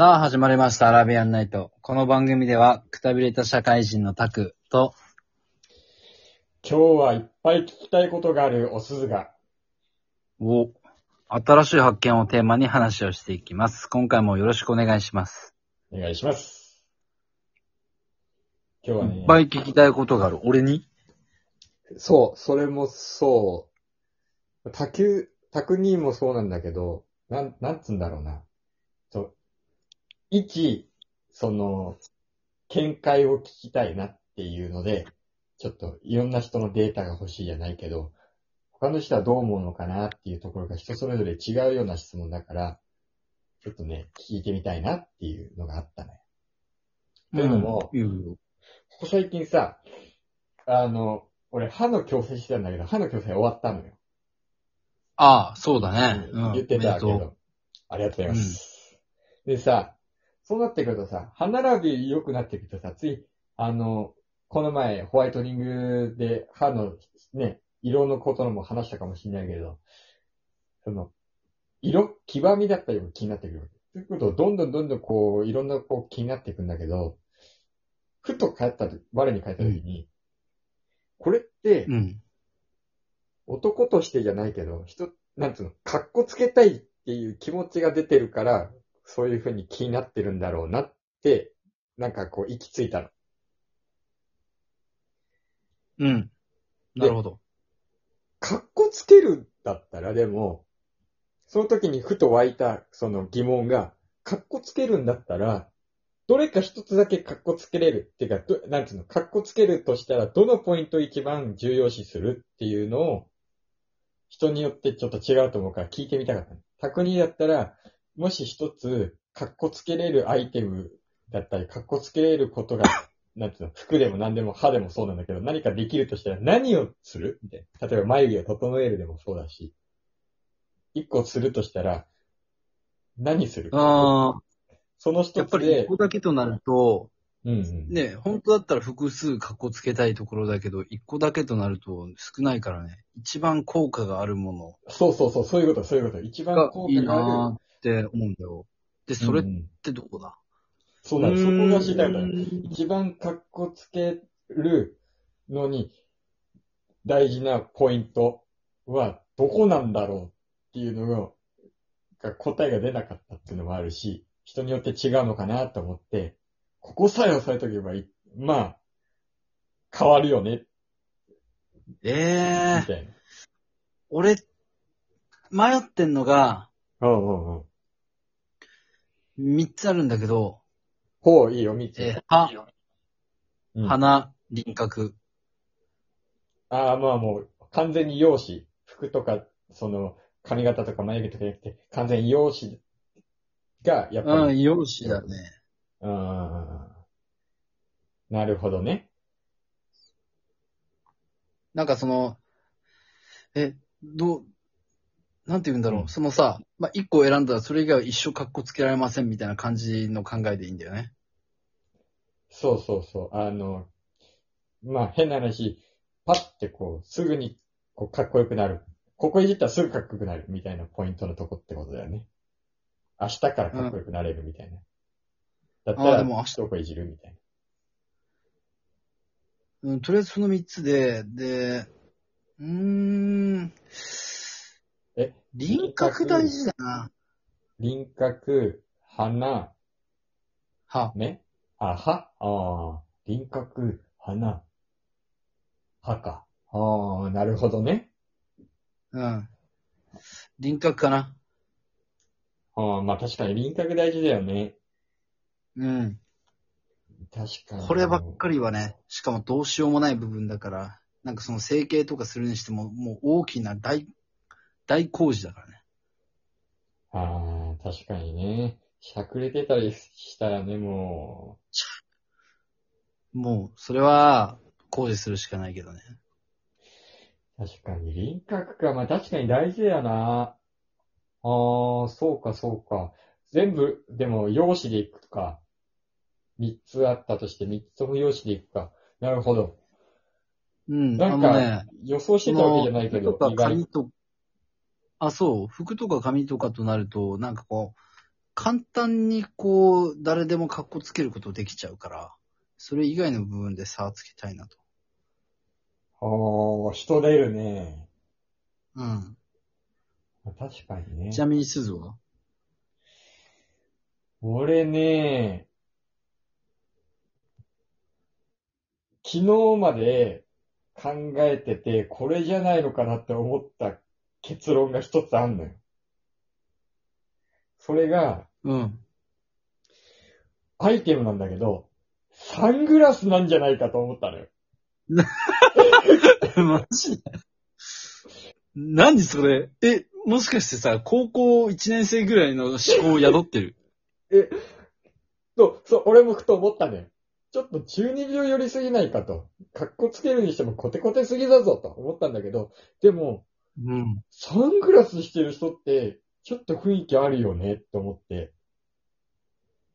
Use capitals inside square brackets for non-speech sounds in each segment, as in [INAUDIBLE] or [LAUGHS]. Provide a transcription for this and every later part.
さあ、始まりました、アラビアンナイト。この番組では、くたびれた社会人のタクと、今日はいっぱい聞きたいことがあるおすずが。を、新しい発見をテーマに話をしていきます。今回もよろしくお願いします。お願いします。今日はねいっ、ぱい聞きたいことがある。俺に？そう、それもそう。卓球、卓にもそうなんだけど、なん、なんつうんだろうな。一、その、見解を聞きたいなっていうので、ちょっといろんな人のデータが欲しいじゃないけど、他の人はどう思うのかなっていうところが人それぞれ違うような質問だから、ちょっとね、聞いてみたいなっていうのがあったね。というのもここ最近さ、あの、俺歯の矯正してたんだけど、歯の矯正終わったのよ。ああ、そうだね。うん。言ってたけど。ありがとうございます。でさ、そうなってくるとさ、歯並び良くなってくるとさ、つい、あの、この前ホワイトニングで歯のね、色のことのも話したかもしれないけど、その、色、黄ばみだったりも気になってくる。ということをどんどんどんどんこう、いろんなこう気になっていくんだけど、ふと帰ったと、我に帰った時に、これって、う。うん。男としてじゃないけど、人、なんつうの、格好つけたいっていう気持ちが出てるから、そういうふうに気になってるんだろうなって、なんかこう、行き着いたの。うん。なるほど。格好つけるんだったら、でも、その時にふと湧いた、その疑問が、格好つけるんだったら、どれか一つだけ格好つけれるっていうか、どなんつうの、格好つけるとしたら、どのポイントを一番重要視するっていうのを、人によってちょっと違うと思うから聞いてみたかったの。卓にだったら、もし一つ、格好つけれるアイテムだったり、格好つけれることが、[LAUGHS] なんつうの、服でも何でも歯でもそうなんだけど、何かできるとしたら何をする？みたいな。例えば眉毛を整えるでもそうだし、一個するとしたら、何する？ああ、そのや一つでっぱり一、個だけとなると、うんうん。ね、本当だったら複数格好つけたいところだけど、一個だけとなると少ないからね。一番効果があるもそうそうそう、そういうこと、そういうこと。一番効いい果がある。って思うんだよ。で、それってどこだ？そうなの、そこが知りたいんだよ。うん一番格好つけるのに、大事なポイントはどこなんだろうっていうのが、答えが出なかったっていうのもあるし、人によって違うのかなと思って、ここさえ押さえとけばいい。まあ、変わるよね、ええみたいな。俺、迷ってんのが、うんうんうん。三つあるんだけど、ほう、いいよ、三つ。えー歯、うん鼻、輪郭。ああ、まあもう、完全に容姿。服とか、その、髪型とか眉毛とかじゃなくて、完全に容姿が、やっぱり、うん、容姿だね。うん。なるほどね。なんかその、え、どう、なんて言うんだろう。うんそのさ、まあ、一個選んだらそれ以外は一生格好つけられませんみたいな感じの考えでいいんだよね。そうそうそう。あの、まあ変な話、パッてこう、すぐに、こう、かっこよくなる。ここいじったらすぐかっこよくなるみたいなポイントのとこってことだよね。明日からかっこよくなれるみたいな。だったら、あーでも明日どこいじるみたいな。うん、とりあえずその三つで、で、うーん、え、輪郭大事だな。輪郭、鼻、歯。目？あ、歯ああ、輪郭、鼻、歯か。ああ、なるほどね。うん。輪郭かな。ああ、まあ確かに輪郭大事だよね。うん。確かに。こればっかりはね、しかもどうしようもない部分だから、なんかその整形とかするにしても、もう大きな大、大工事だからね。ああ、確かにね。しゃくれてたりしたらね、ももう、それは、工事するしかないけどね。う、確かに輪郭か。まあ確かに大事だよな。ああ、そうかそうか。全部、でも、容姿でいくか。三つあったとして、三つとも容姿でいくか。なるほど。うん、あなんか、のね、予想してたわけじゃないけど、服とか意外髪と、あ、そう、服とか髪とかとなると、なんかこう、簡単にこう、誰でも格好つけることできちゃうから、それ以外の部分で差をつけたいなと。ああ、人出るね。うん。確かにねち。なみに鈴は？俺ね、昨日まで考えてて、これじゃないのかなって思った結論が一つあんのよ。それが、うん。アイテムなんだけど、サングラスなんじゃないかと思ったのよ。[LAUGHS] マジで？何それ？え、もしかしてさ、高校1年生ぐらいの思考を宿ってる？[LAUGHS] そう、そう、俺もふと思ったのよ。ちょっと中二病寄りすぎないかと。格好つけるにしてもコテコテすぎだぞと思ったんだけど、でも、うん。サングラスしてる人って、ちょっと雰囲気あるよねって思って。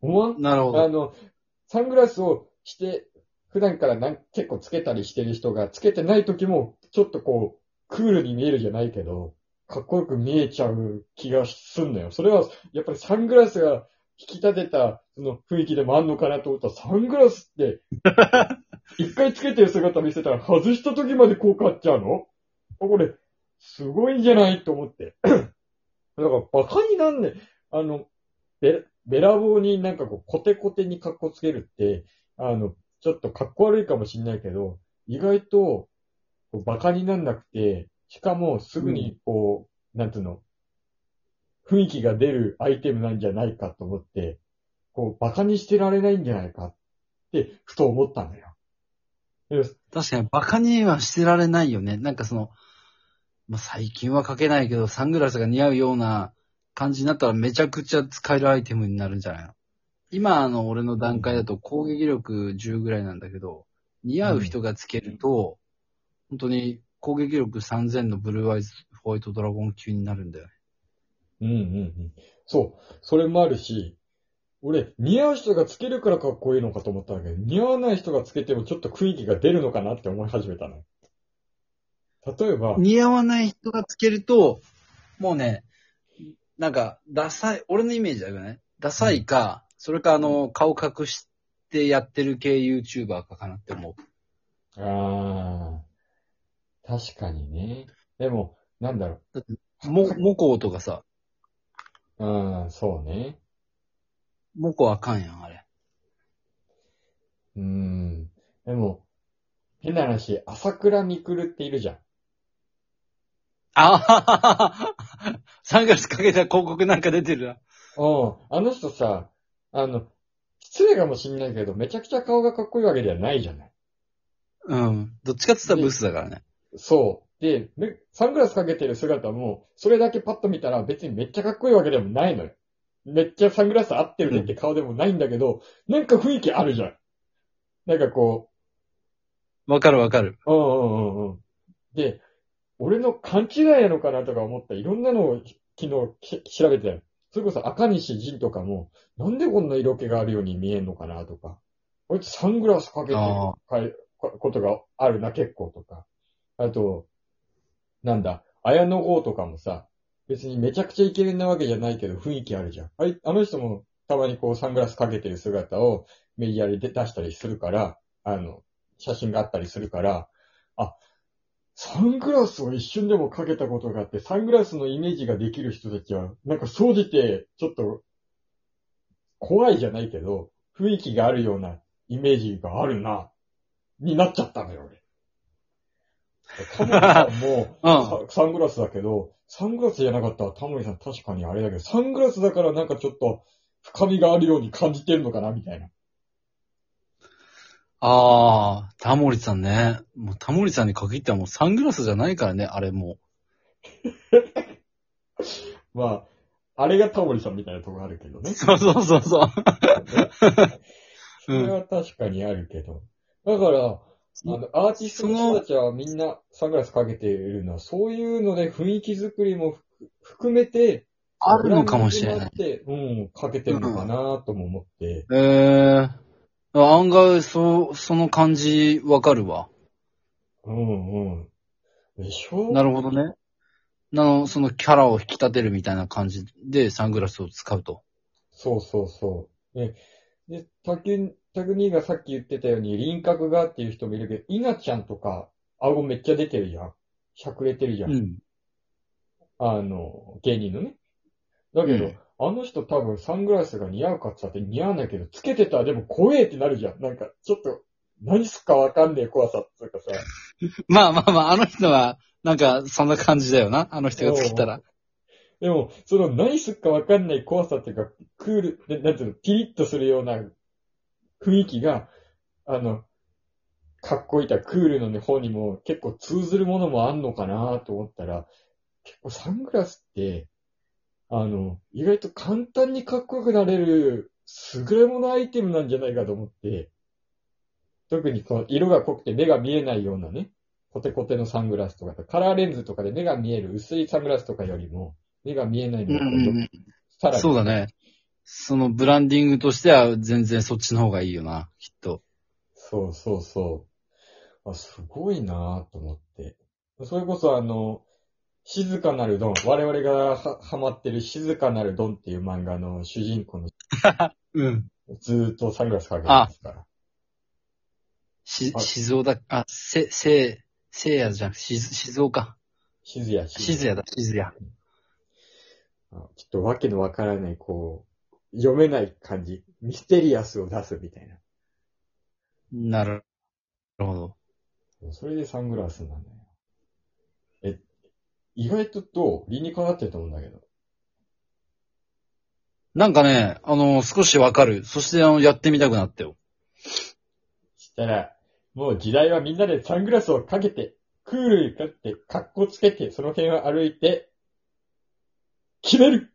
思わん？なるほど。あの、サングラスをして、普段からなん結構つけたりしてる人が、つけてない時も、ちょっとこう、クールに見えるじゃないけど、かっこよく見えちゃう気がすんのよ。それは、やっぱりサングラスが引き立てた、その雰囲気でもあんのかなと思ったら、サングラスって、[LAUGHS] 一回つけてる姿見せたら、外した時まで効果あっちゃうの？あこれ、すごいんじゃない？と思って。[CLEARS THROAT] だから、バカになんね、あの、べ、べらぼうになんかこう、コテコテに格好つけるって、あの、ちょっと格好悪いかもしんないけど、意外と、バカになんなくて、しかもすぐにこう、なんつうの、雰囲気が出るアイテムなんじゃないかと思って、こう、バカにしてられないんじゃないかって、ふと思ったんだよ。で確かにバカにはしてられないよね。なんかその、まあ、最近はかけないけど、サングラスが似合うような感じになったらめちゃくちゃ使えるアイテムになるんじゃないの？今あの俺の段階だと攻撃力10ぐらいなんだけど、似合う人がつけると、本当に攻撃力3000のブルーアイズホワイトドラゴン級になるんだよね。うんうんうん。そう。それもあるし、俺、似合う人がつけるからかっこいいのかと思ったんだけど、似合わない人がつけてもちょっと雰囲気が出るのかなって思い始めたの。例えば、似合わない人がつけると、もうね、なんか、ダサい、俺のイメージだけどね、ダサいか、それかあの、顔隠してやってる系 YouTuber かかなって思う。ああ、確かにね。でも、なんだろも、モコとかさ、う。うん、そうね。モコあかんやん、あれ。うん。でも、変な話、朝倉未来っているじゃん。あはははサングラスかけた広告なんか出てるな。うん。あの人さ、あの、失礼かもしんないけど、めちゃくちゃ顔がかっこいいわけではないじゃない。うん。どっちかって言ったらブスだからね。そう。で、めサングラスかけてる姿も、それだけパッと見たら別にめっちゃかっこいいわけでもないのよ。めっちゃサングラス合ってるねって顔でもないんだけど、なんか雰囲気あるじゃん。なんかこわかるわかる。う、うんうんうんうん。で、俺の勘違いなのかなとか思ったいろんなのを昨日き調べて。それこそ赤西仁とかも、なんでこんな色気があるように見えんのかなとか。こいつサングラスかけてることがあるな、結構とか。あと、なんだ、綾野剛とかもさ、別にめちゃくちゃイケメンなわけじゃないけど雰囲気あるじゃん。あいあの人もたまにこうサングラスかけてる姿をメディアで出したりするから、あの、写真があったりするから、あ、サングラスを一瞬でもかけたことがあって、サングラスのイメージができる人たちは、なんか総じて、ちょっと、怖いじゃないけど、雰囲気があるようなイメージがあるな、になっちゃったのよ、俺。タモリさんも、[LAUGHS] うん。ササングラスだけど、サングラスじゃなかったらタモリさん確かにあれだけど、サングラスだからなんかちょっと深みがあるように感じてるのかなみたいな。ああ、タモリさんね。もうタモリさんに限ってはもうサングラスじゃないからね、あれも [LAUGHS] まあ、あれがタモリさんみたいなとこあるけどねう。。そうそうそうそう。[LAUGHS] それは確かにあるけど。だから、あの、アーティストの人たちはみんなサングラスかけているのは、そういうので雰囲気作りもふ含めて、あるのかもしれない。うん、かけてるのかなとも思って。ええ案外、そう、その感じわかるわ。うんうん。でしょ？なるほどね。なの、そのキャラを引き立てるみたいな感じでサングラスを使うと。そうそうそう。ね、で、たく、たくにがさっき言ってたように輪郭がっていう人もいるけど、イナちゃんとか、顎めっちゃ出てるじゃん。しゃくれてるじゃん。うん。あの、芸人のね。だけど、うんあの人多分サングラスが似合うかって言ったって似合わないけど、つけてたらでも怖えってなるじゃん。なんか、ちょっと、何すっかわかんねえ怖さっていうかさ。まあまあまあ、あの人は、なんか、そんな感じだよな。あの人が作ったら。でも、その何すっかわかんない怖さっていうか、クール、ななんていうの、ピリッとするような雰囲気が、あの、かっこいいたクールの、ね、方にも結構通ずるものもあんのかなと思ったら、結構サングラスって、あの、意外と簡単にかっこよくなれる優れものアイテムなんじゃないかと思って、特にこの色が濃くて目が見えないようなね、コテコテのサングラスとか、カラーレンズとかで目が見える薄いサングラスとかよりも、目が見えないのがうんうんうんさらに。そうだね。そのブランディングとしては全然そっちの方がいいよな、きっと。そうそうそう。あ、すごいなぁと思って。それこそあの、静かなるドン。我々がはハマってる静かなるドンっていう漫画の主人公の [LAUGHS] うん。ずーっとサングラスかけてますから。し、あ静岡だ、あ、せ、せ、せいやじゃん、し、静岡。静や静谷だ、静谷。あちょっとわけのわからない、こう、読めない感じ。ミステリアスを出すみたいな。なるほど。それでサングラスなんだよ。え、意外とどう理にかなってると思うんだけど。なんかね、あの、少しわかる。そして、あの、やってみたくなったよ。したら、もう時代はみんなでサングラスをかけて、クールにかって、格好つけて、その辺を歩いて、決める